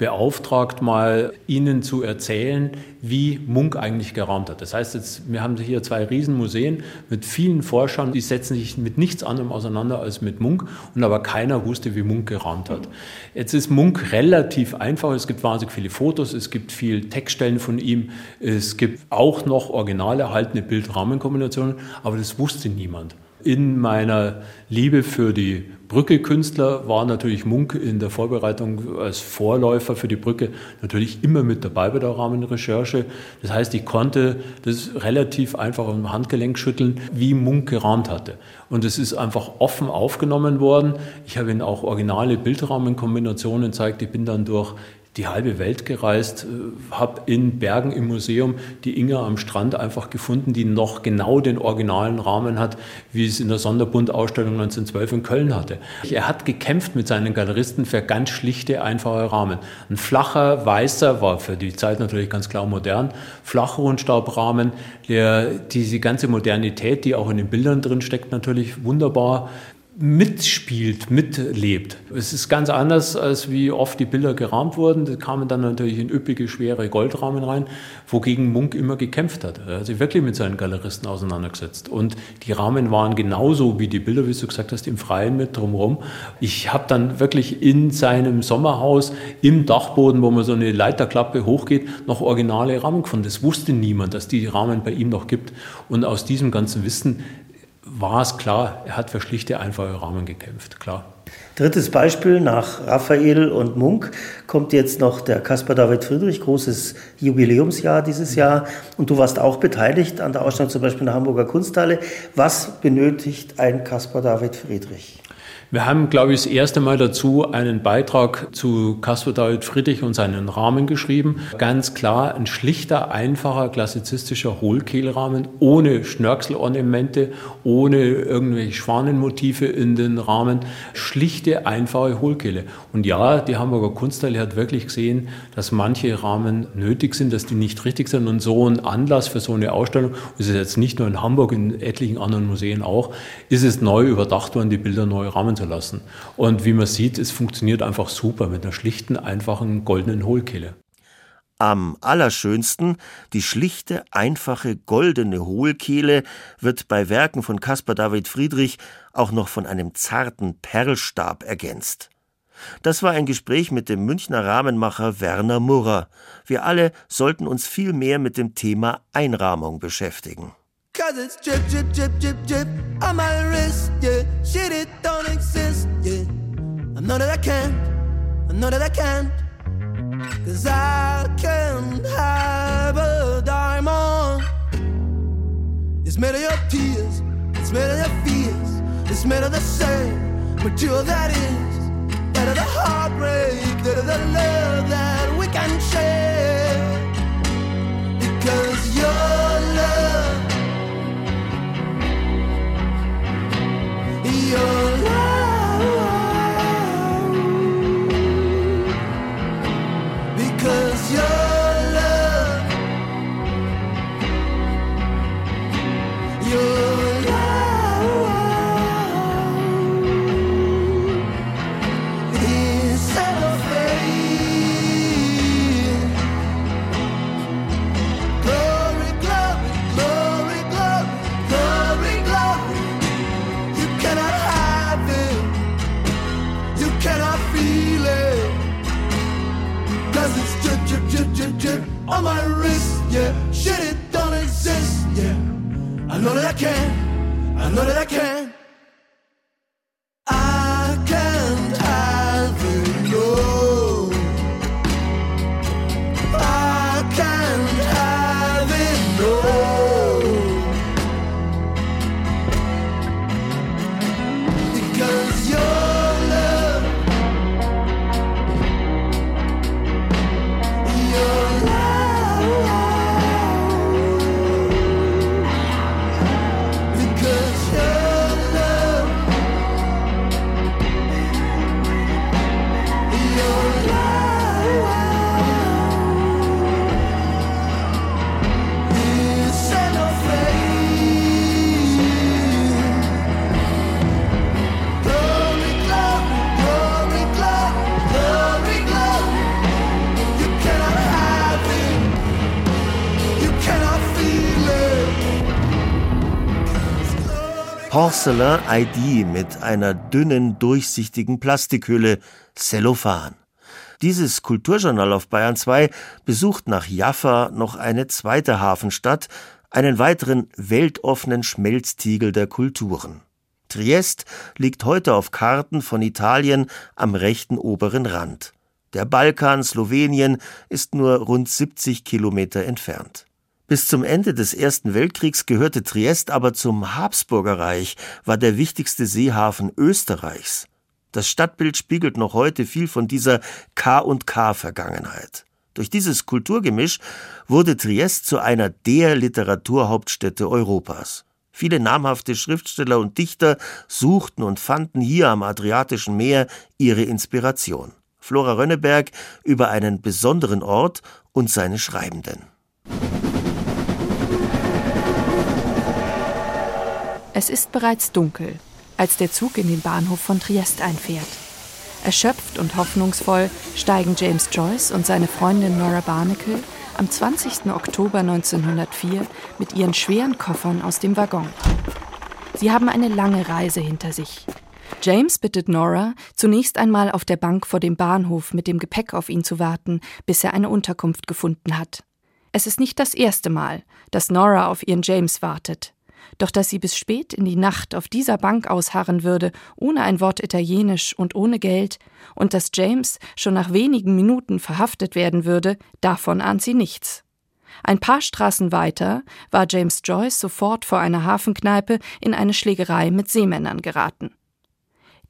beauftragt, mal Ihnen zu erzählen, wie Munk eigentlich gerahmt hat. Das heißt, jetzt, wir haben hier zwei Riesenmuseen mit vielen Forschern, die setzen sich mit nichts anderem auseinander als mit Munk und aber keiner wusste, wie Munk gerahmt hat. Jetzt ist Munk relativ einfach. Es gibt wahnsinnig viele Fotos, es gibt viel Textstellen von ihm, es gibt auch noch original erhaltene Bild-Rahmenkombinationen, aber das wusste niemand. In meiner Liebe für die Brücke-Künstler war natürlich Munk in der Vorbereitung als Vorläufer für die Brücke natürlich immer mit dabei bei der Rahmenrecherche. Das heißt, ich konnte das relativ einfach am Handgelenk schütteln, wie Munk gerahmt hatte. Und es ist einfach offen aufgenommen worden. Ich habe Ihnen auch originale Bildrahmenkombinationen gezeigt. Ich bin dann durch die halbe Welt gereist, äh, habe in Bergen im Museum die Inga am Strand einfach gefunden, die noch genau den originalen Rahmen hat, wie es in der Sonderbund-Ausstellung 1912 in Köln hatte. Er hat gekämpft mit seinen Galeristen für ganz schlichte, einfache Rahmen. Ein flacher, weißer, war für die Zeit natürlich ganz klar modern, flacher Rundstaubrahmen, der diese ganze Modernität, die auch in den Bildern drin steckt, natürlich wunderbar mitspielt, mitlebt. Es ist ganz anders, als wie oft die Bilder gerahmt wurden. Da kamen dann natürlich in üppige, schwere Goldrahmen rein, wogegen Munk immer gekämpft hat. Er hat sich wirklich mit seinen Galeristen auseinandergesetzt. Und die Rahmen waren genauso wie die Bilder, wie du gesagt hast, im Freien mit drumherum. Ich habe dann wirklich in seinem Sommerhaus im Dachboden, wo man so eine Leiterklappe hochgeht, noch originale Rahmen gefunden. Das wusste niemand, dass die Rahmen bei ihm noch gibt. Und aus diesem ganzen Wissen war es klar, er hat für schlichte, einfache Rahmen gekämpft, klar. Drittes Beispiel nach Raphael und Munk kommt jetzt noch der Caspar David Friedrich, großes Jubiläumsjahr dieses Jahr. Und du warst auch beteiligt an der Ausstellung zum Beispiel in der Hamburger Kunsthalle. Was benötigt ein Caspar David Friedrich? Wir haben, glaube ich, das erste Mal dazu einen Beitrag zu Caspar David Friedrich und seinen Rahmen geschrieben. Ganz klar ein schlichter, einfacher, klassizistischer Hohlkehlrahmen ohne Schnörkelornamente, ohne irgendwelche Schwanenmotive in den Rahmen. Schlichte, einfache Hohlkehle. Und ja, die Hamburger Kunsthalle hat wirklich gesehen, dass manche Rahmen nötig sind, dass die nicht richtig sind. Und so ein Anlass für so eine Ausstellung, das ist jetzt nicht nur in Hamburg, in etlichen anderen Museen auch, ist es neu überdacht worden, die Bilder neu rahmen zu lassen. Und wie man sieht, es funktioniert einfach super mit einer schlichten, einfachen goldenen Hohlkehle. Am allerschönsten, die schlichte, einfache, goldene Hohlkehle wird bei Werken von Caspar David Friedrich auch noch von einem zarten Perlstab ergänzt. Das war ein Gespräch mit dem Münchner Rahmenmacher Werner Murrer. Wir alle sollten uns viel mehr mit dem Thema Einrahmung beschäftigen. Cause it's drip, drip, drip, drip, drip on my wrist, yeah. Shit, it don't exist, yeah. I know that I can't, I know that I can't. Cause I can't have a diamond. It's made of your tears, it's made of your fears, it's made of the same material that is. That of the heartbreak, that of the love that we can share. Because your your あのれだけあのれだけ。Porcelain ID mit einer dünnen, durchsichtigen Plastikhülle, Cellophan. Dieses Kulturjournal auf Bayern 2 besucht nach Jaffa noch eine zweite Hafenstadt, einen weiteren weltoffenen Schmelztiegel der Kulturen. Triest liegt heute auf Karten von Italien am rechten oberen Rand. Der Balkan, Slowenien, ist nur rund 70 Kilometer entfernt. Bis zum Ende des Ersten Weltkriegs gehörte Triest aber zum Habsburgerreich, war der wichtigste Seehafen Österreichs. Das Stadtbild spiegelt noch heute viel von dieser K&K-Vergangenheit. Durch dieses Kulturgemisch wurde Triest zu einer der Literaturhauptstädte Europas. Viele namhafte Schriftsteller und Dichter suchten und fanden hier am Adriatischen Meer ihre Inspiration. Flora Rönneberg über einen besonderen Ort und seine Schreibenden. Es ist bereits dunkel, als der Zug in den Bahnhof von Triest einfährt. Erschöpft und hoffnungsvoll steigen James Joyce und seine Freundin Nora Barnacle am 20. Oktober 1904 mit ihren schweren Koffern aus dem Waggon. Sie haben eine lange Reise hinter sich. James bittet Nora, zunächst einmal auf der Bank vor dem Bahnhof mit dem Gepäck auf ihn zu warten, bis er eine Unterkunft gefunden hat. Es ist nicht das erste Mal, dass Nora auf ihren James wartet. Doch dass sie bis spät in die Nacht auf dieser Bank ausharren würde, ohne ein Wort Italienisch und ohne Geld, und dass James schon nach wenigen Minuten verhaftet werden würde, davon ahnt sie nichts. Ein paar Straßen weiter war James Joyce sofort vor einer Hafenkneipe in eine Schlägerei mit Seemännern geraten.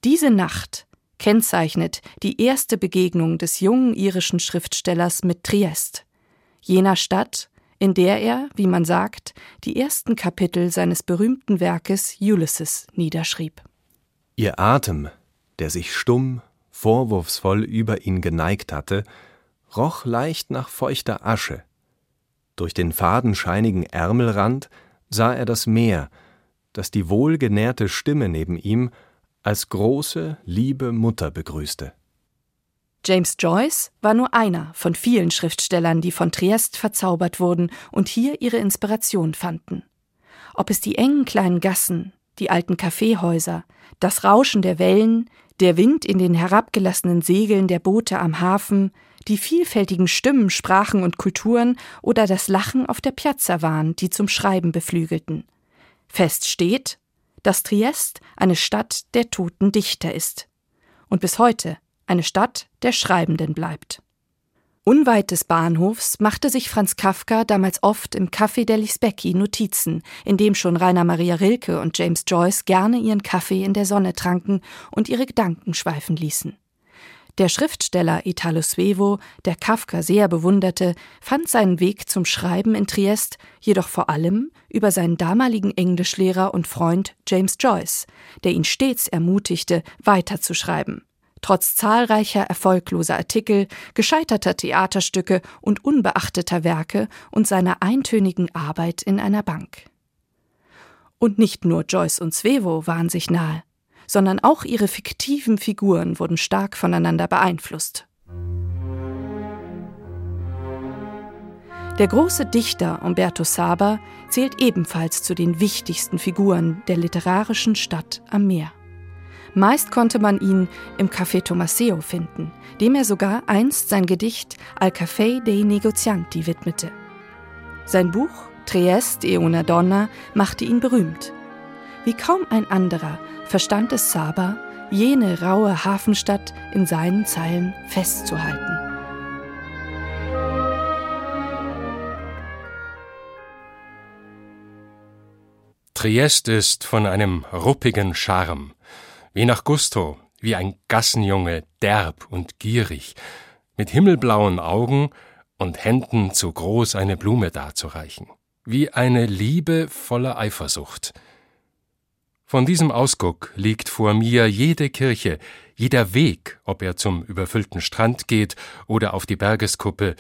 Diese Nacht kennzeichnet die erste Begegnung des jungen irischen Schriftstellers mit Triest, jener Stadt, in der er, wie man sagt, die ersten Kapitel seines berühmten Werkes Ulysses niederschrieb. Ihr Atem, der sich stumm, vorwurfsvoll über ihn geneigt hatte, roch leicht nach feuchter Asche. Durch den fadenscheinigen Ärmelrand sah er das Meer, das die wohlgenährte Stimme neben ihm als große, liebe Mutter begrüßte. James Joyce war nur einer von vielen Schriftstellern, die von Triest verzaubert wurden und hier ihre Inspiration fanden. Ob es die engen kleinen Gassen, die alten Kaffeehäuser, das Rauschen der Wellen, der Wind in den herabgelassenen Segeln der Boote am Hafen, die vielfältigen Stimmen, Sprachen und Kulturen oder das Lachen auf der Piazza waren, die zum Schreiben beflügelten. Fest steht, dass Triest eine Stadt der toten Dichter ist. Und bis heute eine Stadt der Schreibenden bleibt. Unweit des Bahnhofs machte sich Franz Kafka damals oft im Café degli Specchi Notizen, in dem schon Rainer Maria Rilke und James Joyce gerne ihren Kaffee in der Sonne tranken und ihre Gedanken schweifen ließen. Der Schriftsteller Italo Svevo, der Kafka sehr bewunderte, fand seinen Weg zum Schreiben in Triest jedoch vor allem über seinen damaligen Englischlehrer und Freund James Joyce, der ihn stets ermutigte, weiterzuschreiben trotz zahlreicher erfolgloser Artikel, gescheiterter Theaterstücke und unbeachteter Werke und seiner eintönigen Arbeit in einer Bank. Und nicht nur Joyce und Svevo waren sich nahe, sondern auch ihre fiktiven Figuren wurden stark voneinander beeinflusst. Der große Dichter Umberto Saba zählt ebenfalls zu den wichtigsten Figuren der literarischen Stadt am Meer. Meist konnte man ihn im Café Tomaseo finden, dem er sogar einst sein Gedicht Al Café dei Negozianti widmete. Sein Buch Trieste e una donna machte ihn berühmt. Wie kaum ein anderer verstand es Saba, jene raue Hafenstadt in seinen Zeilen festzuhalten. Triest ist von einem ruppigen Charme, wie nach Gusto, wie ein Gassenjunge, derb und gierig, mit himmelblauen Augen und Händen zu groß eine Blume darzureichen, wie eine Liebe voller Eifersucht. Von diesem Ausguck liegt vor mir jede Kirche, jeder Weg, ob er zum überfüllten Strand geht oder auf die Bergeskuppe,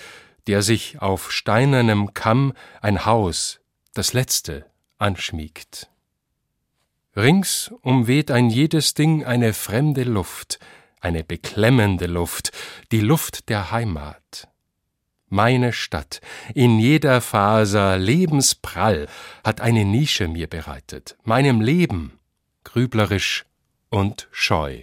der sich auf steinernem Kamm ein Haus, das letzte, anschmiegt. Rings umweht ein jedes Ding eine fremde Luft, eine beklemmende Luft, die Luft der Heimat. Meine Stadt, in jeder Faser lebensprall, hat eine Nische mir bereitet, meinem Leben, grüblerisch und scheu.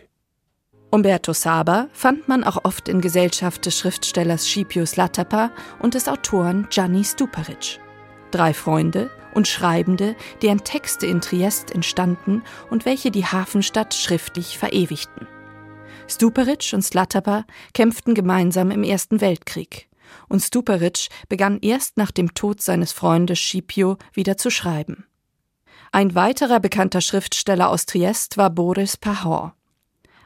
Umberto Saba fand man auch oft in Gesellschaft des Schriftstellers Scipius Latapa und des Autoren Gianni Stuparic. Drei Freunde, und Schreibende, deren Texte in Triest entstanden und welche die Hafenstadt schriftlich verewigten. Stuparic und Slataba kämpften gemeinsam im Ersten Weltkrieg. Und Stuparic begann erst nach dem Tod seines Freundes Scipio wieder zu schreiben. Ein weiterer bekannter Schriftsteller aus Triest war Boris Pahor.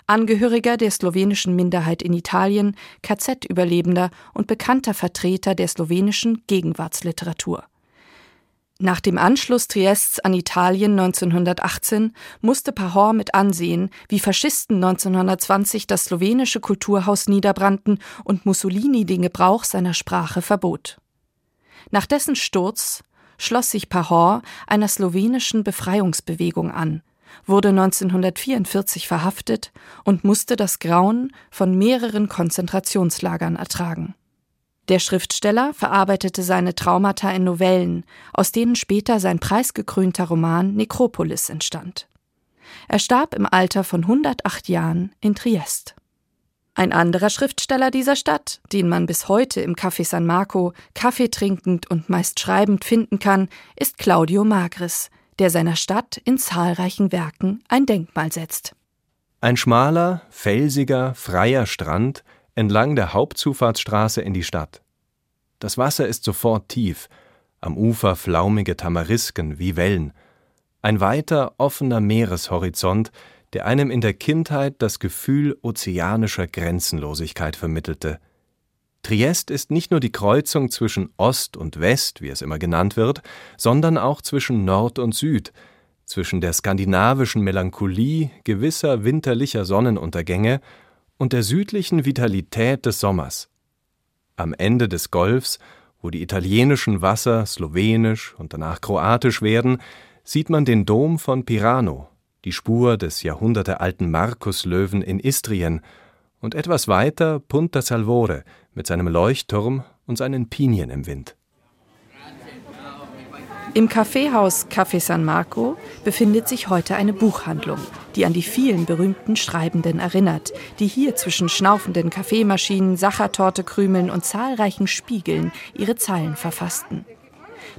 Angehöriger der slowenischen Minderheit in Italien, KZ-Überlebender und bekannter Vertreter der slowenischen Gegenwartsliteratur. Nach dem Anschluss Triests an Italien 1918 musste Pahor mit ansehen, wie Faschisten 1920 das slowenische Kulturhaus niederbrannten und Mussolini den Gebrauch seiner Sprache verbot. Nach dessen Sturz schloss sich Pahor einer slowenischen Befreiungsbewegung an, wurde 1944 verhaftet und musste das Grauen von mehreren Konzentrationslagern ertragen. Der Schriftsteller verarbeitete seine Traumata in Novellen, aus denen später sein preisgekrönter Roman Nekropolis entstand. Er starb im Alter von 108 Jahren in Triest. Ein anderer Schriftsteller dieser Stadt, den man bis heute im Café San Marco Kaffee trinkend und meist schreibend finden kann, ist Claudio Magris, der seiner Stadt in zahlreichen Werken ein Denkmal setzt. Ein schmaler, felsiger, freier Strand entlang der Hauptzufahrtsstraße in die Stadt. Das Wasser ist sofort tief, am Ufer flaumige Tamarisken wie Wellen, ein weiter offener Meereshorizont, der einem in der Kindheit das Gefühl ozeanischer Grenzenlosigkeit vermittelte. Triest ist nicht nur die Kreuzung zwischen Ost und West, wie es immer genannt wird, sondern auch zwischen Nord und Süd, zwischen der skandinavischen Melancholie gewisser winterlicher Sonnenuntergänge und der südlichen Vitalität des Sommers. Am Ende des Golfs, wo die italienischen Wasser slowenisch und danach kroatisch werden, sieht man den Dom von Pirano, die Spur des jahrhundertealten Markuslöwen in Istrien und etwas weiter Punta Salvore mit seinem Leuchtturm und seinen Pinien im Wind. Im Kaffeehaus Café San Marco befindet sich heute eine Buchhandlung, die an die vielen berühmten Schreibenden erinnert, die hier zwischen schnaufenden Kaffeemaschinen, Sachertortekrümeln und zahlreichen Spiegeln ihre Zeilen verfassten.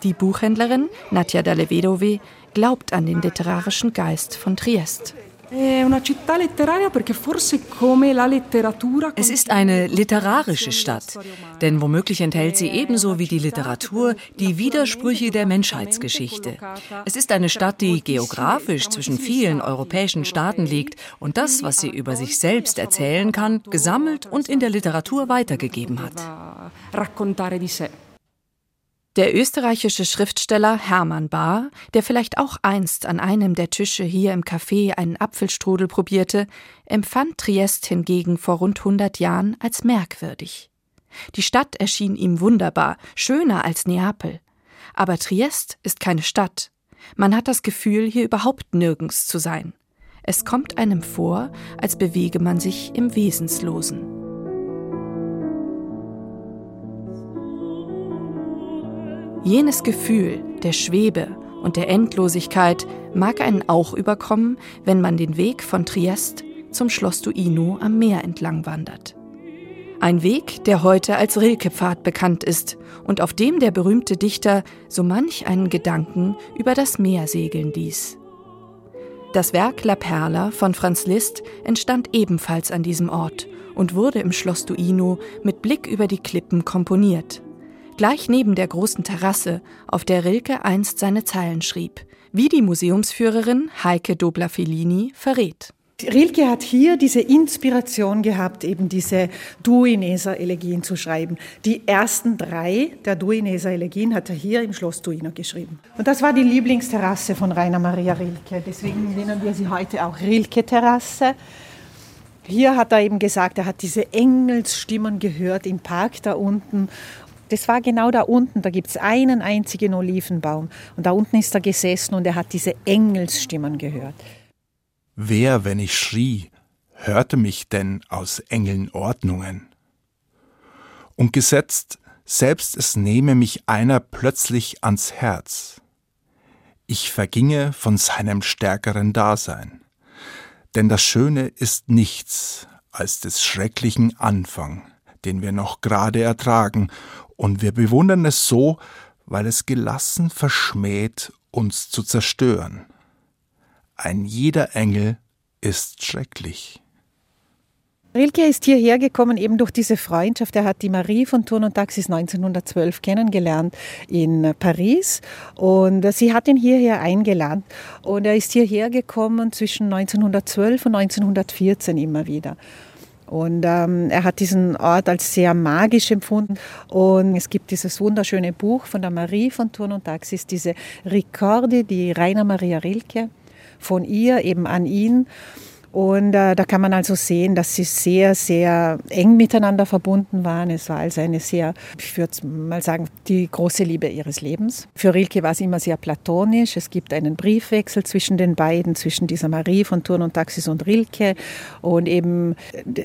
Die Buchhändlerin Nadja Dalevedove glaubt an den literarischen Geist von Triest. Es ist eine literarische Stadt, denn womöglich enthält sie ebenso wie die Literatur die Widersprüche der Menschheitsgeschichte. Es ist eine Stadt, die geografisch zwischen vielen europäischen Staaten liegt und das, was sie über sich selbst erzählen kann, gesammelt und in der Literatur weitergegeben hat. Der österreichische Schriftsteller Hermann Bahr, der vielleicht auch einst an einem der Tische hier im Café einen Apfelstrudel probierte, empfand Triest hingegen vor rund 100 Jahren als merkwürdig. Die Stadt erschien ihm wunderbar, schöner als Neapel. Aber Triest ist keine Stadt. Man hat das Gefühl, hier überhaupt nirgends zu sein. Es kommt einem vor, als bewege man sich im Wesenslosen. Jenes Gefühl der Schwebe und der Endlosigkeit mag einen auch überkommen, wenn man den Weg von Triest zum Schloss Duino am Meer entlang wandert. Ein Weg, der heute als Rilkepfad bekannt ist und auf dem der berühmte Dichter so manch einen Gedanken über das Meer segeln ließ. Das Werk La Perla von Franz Liszt entstand ebenfalls an diesem Ort und wurde im Schloss Duino mit Blick über die Klippen komponiert gleich neben der großen Terrasse, auf der Rilke einst seine Zeilen schrieb, wie die Museumsführerin Heike Dobler-Fellini verrät. Rilke hat hier diese Inspiration gehabt, eben diese Duineser-Elegien zu schreiben. Die ersten drei der Duineser-Elegien hat er hier im Schloss Duino geschrieben. Und das war die Lieblingsterrasse von Rainer Maria Rilke. Deswegen nennen wir sie heute auch Rilke-Terrasse. Hier hat er eben gesagt, er hat diese Engelsstimmen gehört im Park da unten das war genau da unten, da gibt es einen einzigen Olivenbaum. Und da unten ist er gesessen und er hat diese Engelsstimmen gehört. Wer, wenn ich schrie, hörte mich denn aus Engeln Ordnungen? Und gesetzt, selbst es nehme mich einer plötzlich ans Herz. Ich verginge von seinem stärkeren Dasein. Denn das Schöne ist nichts als des schrecklichen Anfang, den wir noch gerade ertragen und wir bewundern es so, weil es gelassen verschmäht, uns zu zerstören. Ein jeder Engel ist schrecklich. Rilke ist hierher gekommen eben durch diese Freundschaft. Er hat die Marie von Turn und Taxis 1912 kennengelernt in Paris und sie hat ihn hierher eingeladen und er ist hierher gekommen zwischen 1912 und 1914 immer wieder. Und ähm, er hat diesen Ort als sehr magisch empfunden. Und es gibt dieses wunderschöne Buch von der Marie von Turn und Taxis, diese Ricordi die Rainer Maria Rilke, von ihr eben an ihn. Und äh, da kann man also sehen, dass sie sehr, sehr eng miteinander verbunden waren. Es war also eine sehr, ich würde mal sagen, die große Liebe ihres Lebens. Für Rilke war es immer sehr platonisch. Es gibt einen Briefwechsel zwischen den beiden, zwischen dieser Marie von Turn und Taxis und Rilke. Und eben,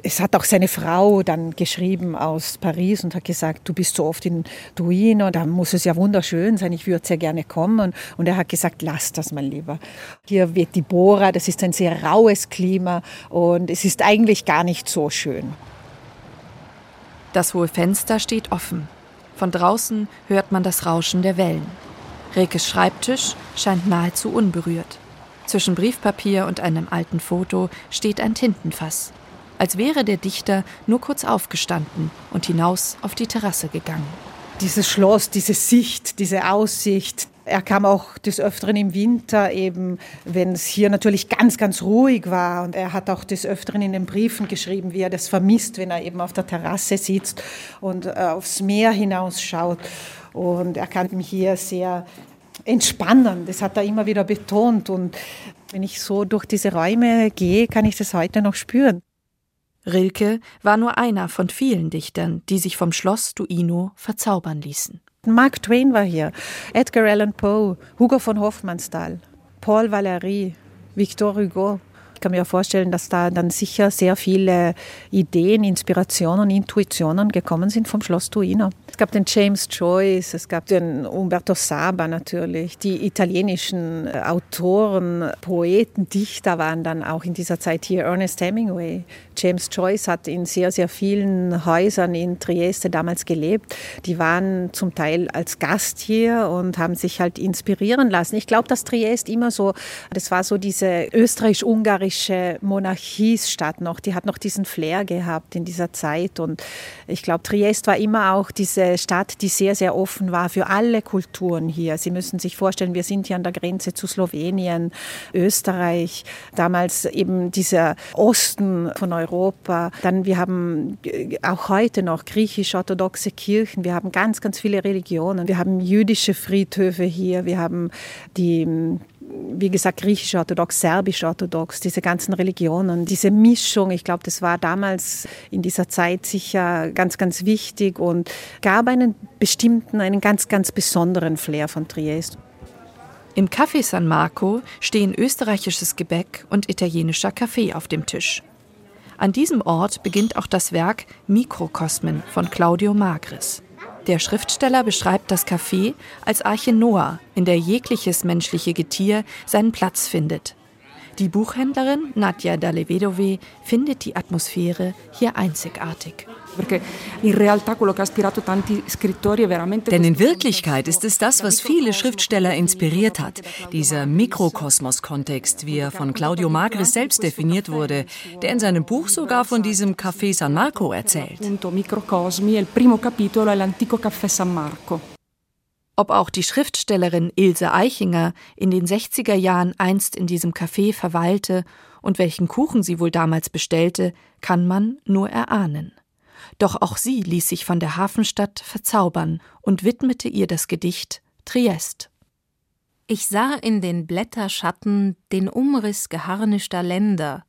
es hat auch seine Frau dann geschrieben aus Paris und hat gesagt, du bist so oft in Duino, da muss es ja wunderschön sein, ich würde sehr gerne kommen. Und er hat gesagt, lass das mal lieber. Hier wird die Bora, das ist ein sehr raues Klima Klima und es ist eigentlich gar nicht so schön. Das hohe Fenster steht offen. Von draußen hört man das Rauschen der Wellen. Rekes Schreibtisch scheint nahezu unberührt. Zwischen Briefpapier und einem alten Foto steht ein Tintenfass, als wäre der Dichter nur kurz aufgestanden und hinaus auf die Terrasse gegangen. Dieses Schloss, diese Sicht, diese Aussicht, Er kam auch des Öfteren im Winter eben, wenn es hier natürlich ganz, ganz ruhig war. Und er hat auch des Öfteren in den Briefen geschrieben, wie er das vermisst, wenn er eben auf der Terrasse sitzt und äh, aufs Meer hinausschaut. Und er kann mich hier sehr entspannen. Das hat er immer wieder betont. Und wenn ich so durch diese Räume gehe, kann ich das heute noch spüren. Rilke war nur einer von vielen Dichtern, die sich vom Schloss Duino verzaubern ließen. Mark Twain war hier, Edgar Allan Poe, Hugo von Hofmannsthal, Paul Valéry, Victor Hugo. Ich kann mir vorstellen, dass da dann sicher sehr viele Ideen, Inspirationen, Intuitionen gekommen sind vom Schloss Duino. Es gab den James Joyce, es gab den Umberto Saba natürlich. Die italienischen äh, Autoren, Poeten, Dichter waren dann auch in dieser Zeit hier. Ernest Hemingway, James Joyce hat in sehr, sehr vielen Häusern in Trieste damals gelebt. Die waren zum Teil als Gast hier und haben sich halt inspirieren lassen. Ich glaube, dass Trieste immer so, das war so diese österreich-ungarische Monarchiestadt noch. Die hat noch diesen Flair gehabt in dieser Zeit. Und ich glaube, Trieste war immer auch diese Stadt, die sehr, sehr offen war für alle Kulturen hier. Sie müssen sich vorstellen, wir sind hier an der Grenze zu Slowenien, Österreich, damals eben dieser Osten von Europa. Europa. Dann wir haben äh, auch heute noch griechisch-orthodoxe Kirchen. Wir haben ganz, ganz viele Religionen. Wir haben jüdische Friedhöfe hier. Wir haben die wie gesagt, griechisch-orthodox, serbisch-orthodox, diese ganzen Religionen, diese Mischung, ich glaube, das war damals in dieser Zeit sicher ganz, ganz wichtig und gab einen bestimmten, einen ganz, ganz besonderen Flair von Triest. Im Café San Marco stehen österreichisches Gebäck und italienischer Kaffee auf dem Tisch. An diesem Ort beginnt auch das Werk Mikrokosmen von Claudio Magris. Der Schriftsteller beschreibt das Café als Arche Noah, in der jegliches menschliche Getier seinen Platz findet. Die Buchhändlerin Nadja Dalevedove findet die Atmosphäre hier einzigartig. Denn in Wirklichkeit ist es das, was viele Schriftsteller inspiriert hat. Dieser Mikrokosmos-Kontext, wie er von Claudio Magris selbst definiert wurde, der in seinem Buch sogar von diesem Café San Marco erzählt. Ob auch die Schriftstellerin Ilse Eichinger in den 60er Jahren einst in diesem Café verweilte und welchen Kuchen sie wohl damals bestellte, kann man nur erahnen. Doch auch sie ließ sich von der Hafenstadt verzaubern und widmete ihr das Gedicht Triest. Ich sah in den Blätterschatten den Umriss geharnischter Länder.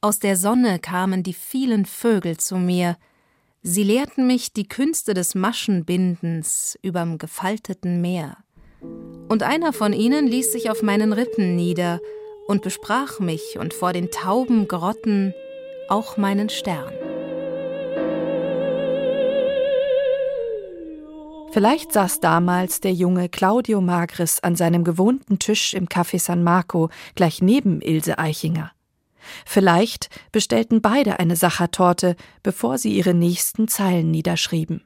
Aus der Sonne kamen die vielen Vögel zu mir. Sie lehrten mich die Künste des Maschenbindens überm gefalteten Meer. Und einer von ihnen ließ sich auf meinen Rippen nieder und besprach mich und vor den tauben Grotten auch meinen Stern. Vielleicht saß damals der junge Claudio Magris an seinem gewohnten Tisch im Café San Marco gleich neben Ilse Eichinger. Vielleicht bestellten beide eine Sachertorte, bevor sie ihre nächsten Zeilen niederschrieben.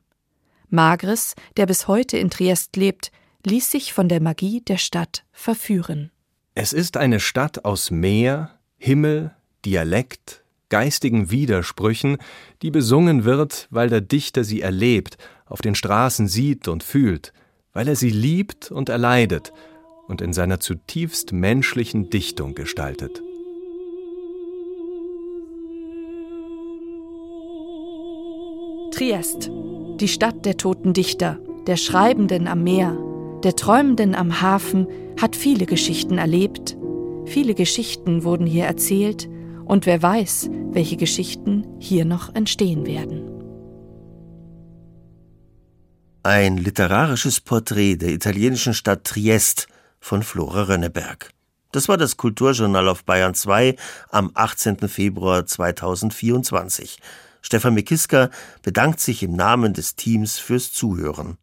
Magris, der bis heute in Triest lebt, ließ sich von der Magie der Stadt verführen. Es ist eine Stadt aus Meer, Himmel, Dialekt, geistigen Widersprüchen, die besungen wird, weil der Dichter sie erlebt auf den Straßen sieht und fühlt, weil er sie liebt und erleidet und in seiner zutiefst menschlichen Dichtung gestaltet. Triest, die Stadt der toten Dichter, der Schreibenden am Meer, der Träumenden am Hafen, hat viele Geschichten erlebt. Viele Geschichten wurden hier erzählt und wer weiß, welche Geschichten hier noch entstehen werden. Ein literarisches Porträt der italienischen Stadt Triest von Flora Rönneberg. Das war das Kulturjournal auf Bayern 2 am 18. Februar 2024. Stefan Mikiska bedankt sich im Namen des Teams fürs Zuhören.